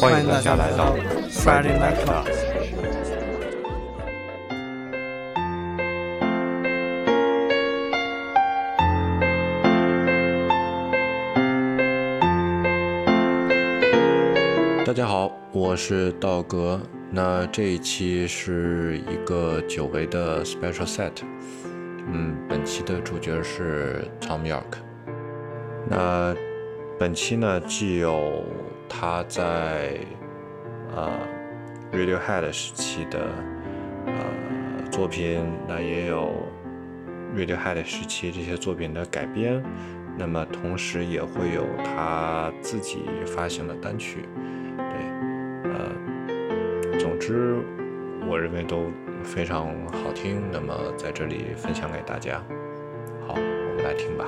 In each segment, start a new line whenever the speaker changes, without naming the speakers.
欢迎大家来到 Friday Night Class。大家好，我是道格。那这一期是一个久违的 special set。嗯，本期的主角是 Tom York。那本期呢，既有他在呃 Radiohead 时期的呃作品，那也有 Radiohead 时期这些作品的改编，那么同时也会有他自己发行的单曲，对，呃，总之我认为都非常好听，那么在这里分享给大家。好，我们来听吧。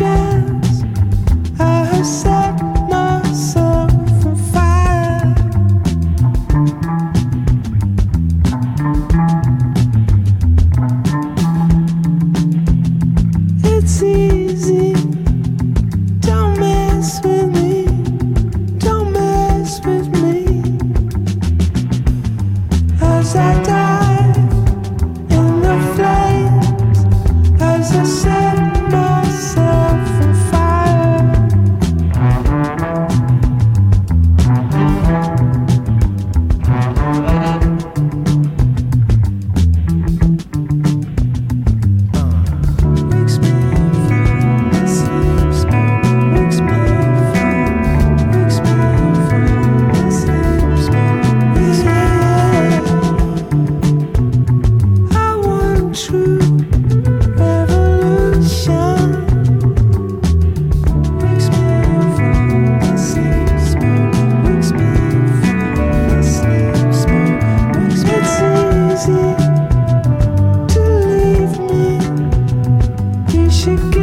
share. she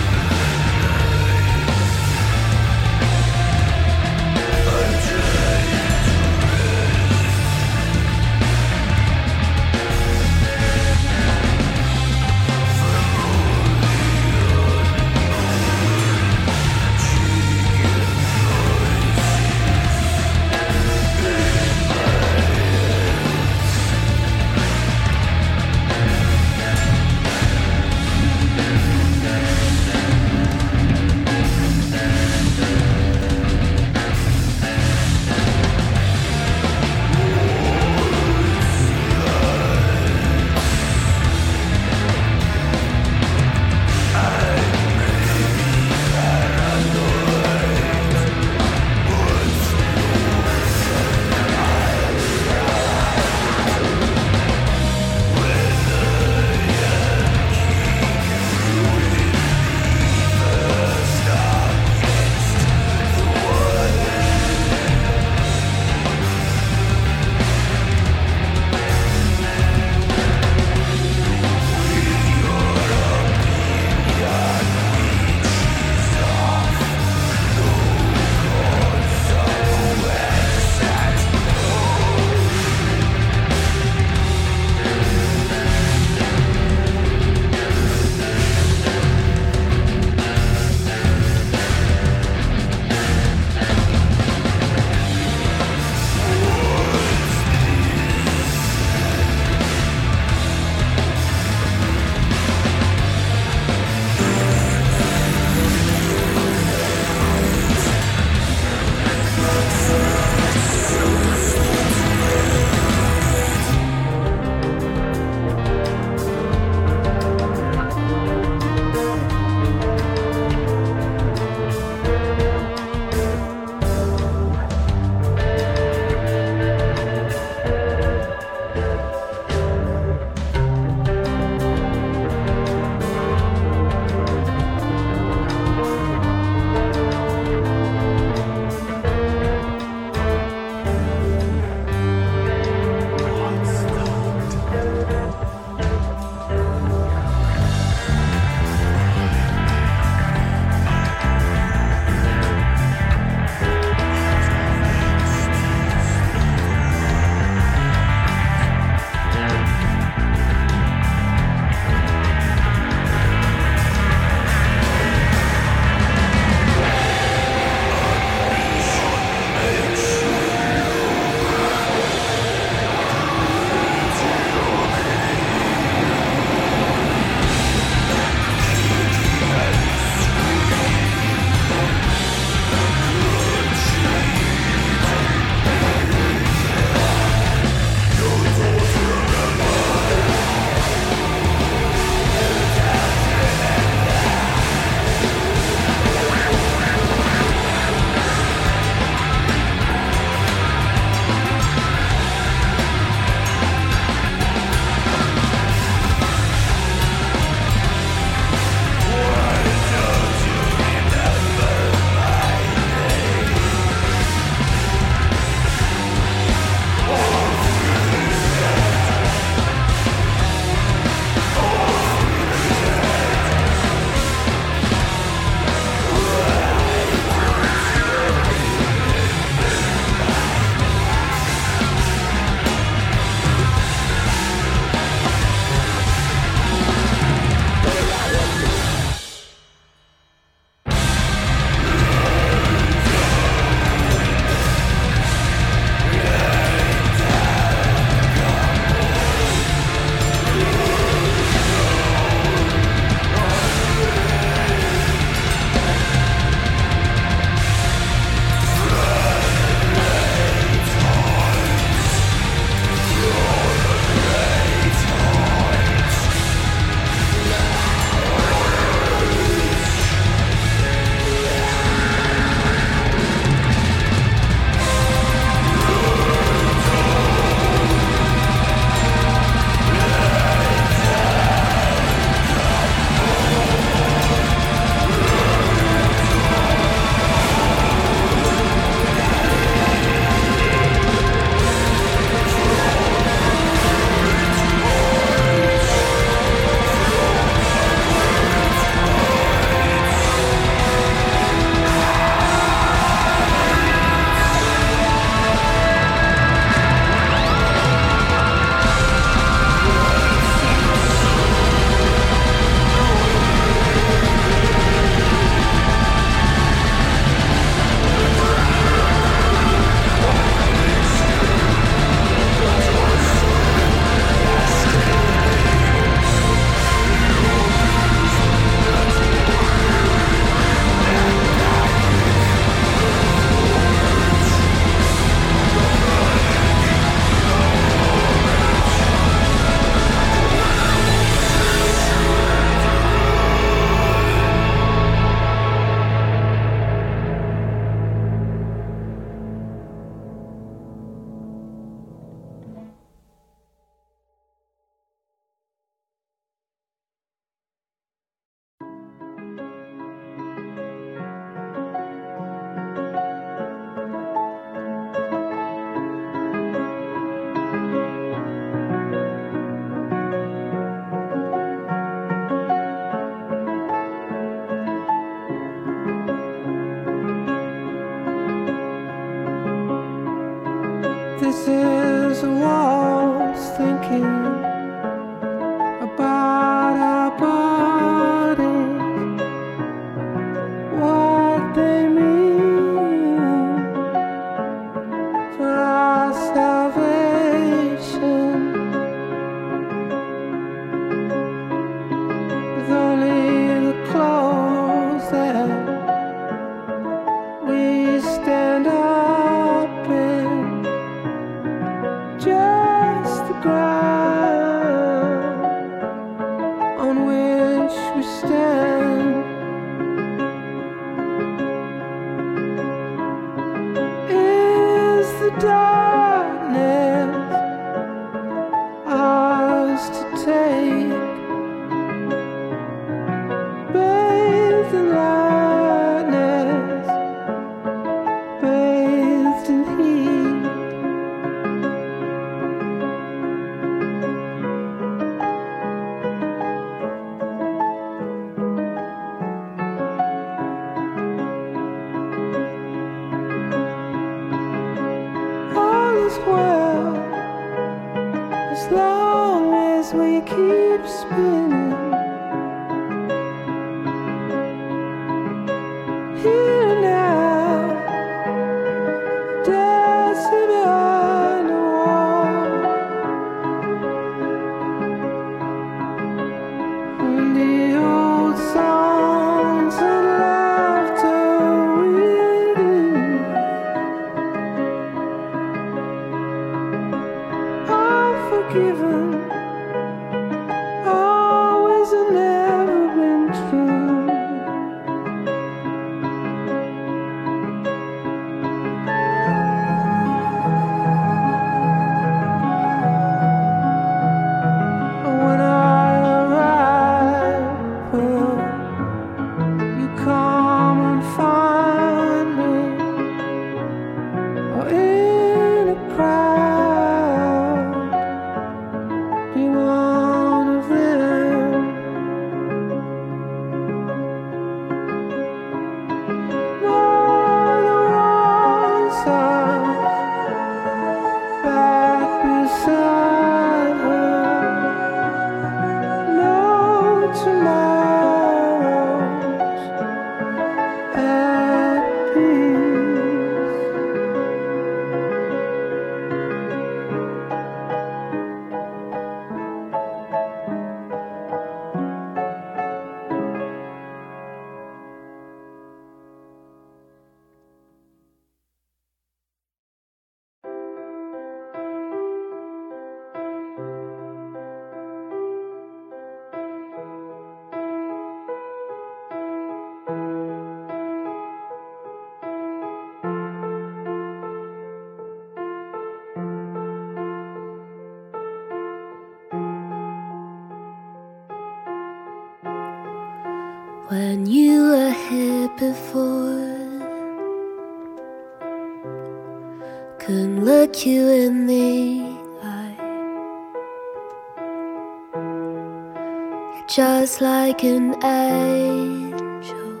just like an angel.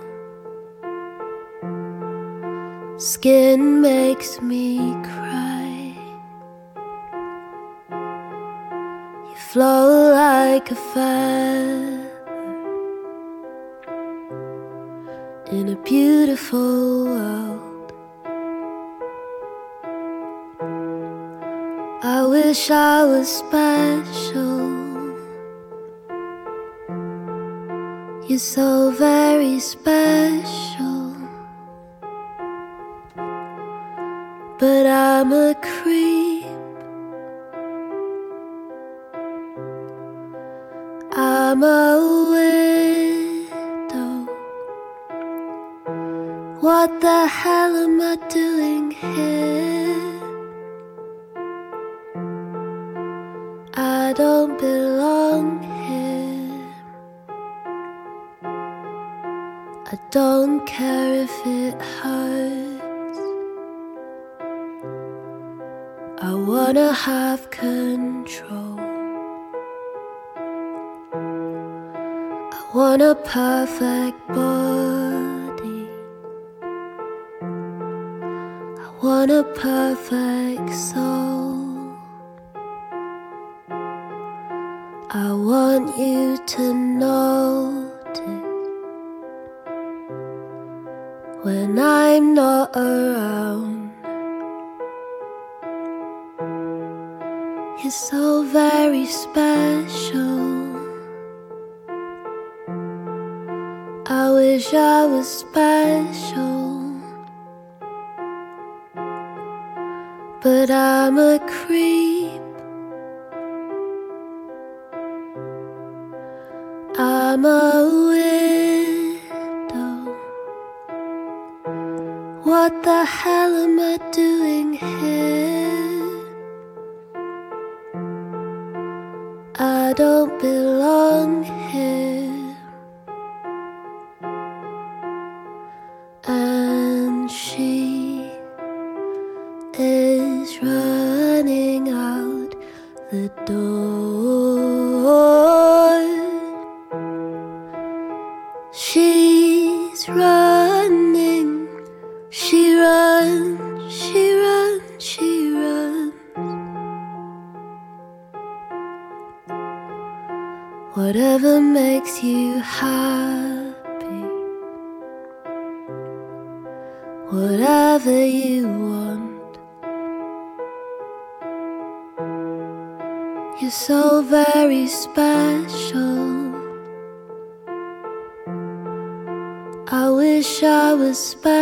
Skin makes me cry. You flow like a fan. in a beautiful world. I wish I was special. You're so very special. But I'm a creep. I'm a widow. What the hell wanna have control. I want a perfect body. I want a perfect soul.
I want you running out the door. I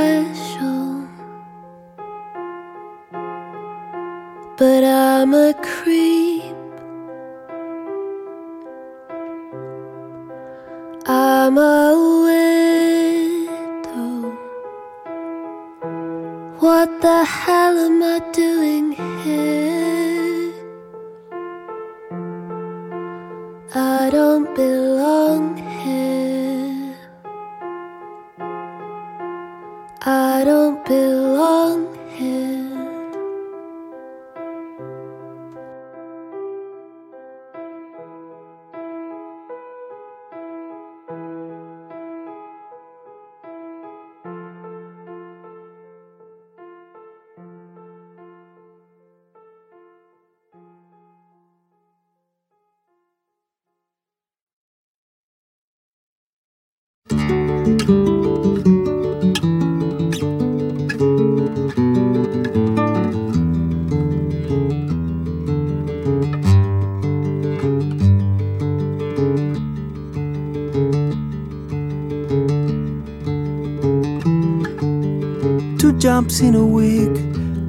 In a week.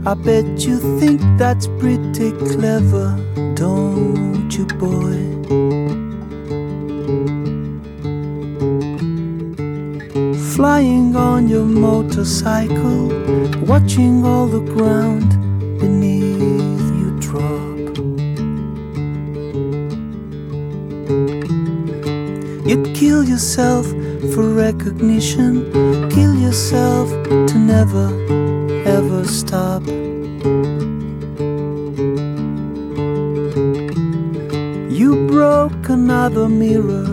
I bet you think that's pretty clever, don't you, boy? Flying on your motorcycle, watching all the ground beneath you drop. You'd kill yourself for recognition, kill yourself another mirror,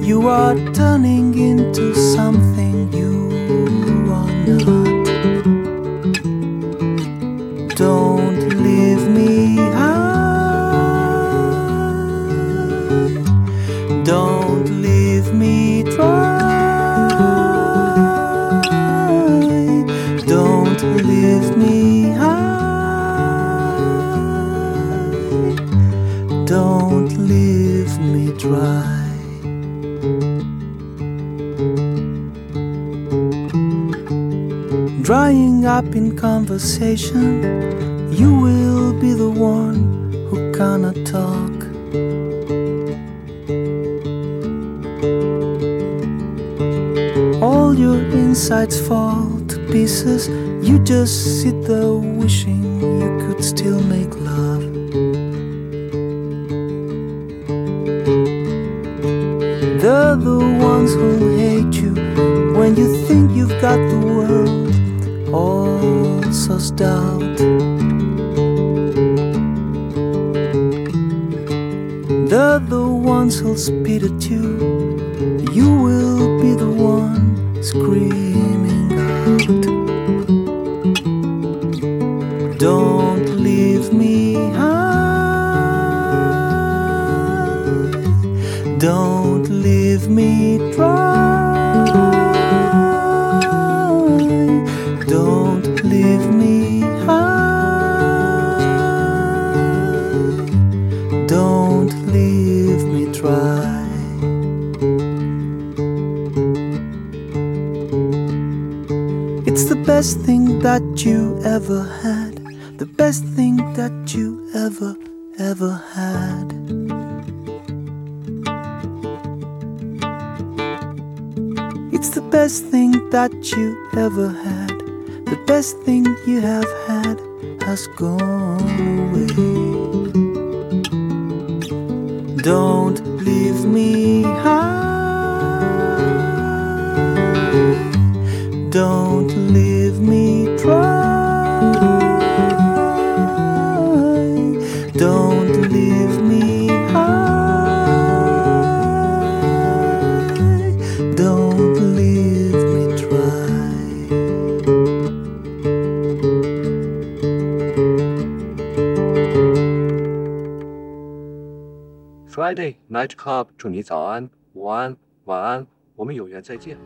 you are turning into something you are not. Up in conversation, you will be the one who cannot talk. All your insides fall to pieces. You just sit there wishing spit at you. You will be the one screaming best thing that you ever had. The best thing that you ever, ever had. It's the best thing that you ever had. The best thing
Night Club，祝你早安、午安、晚安，我们有缘再见。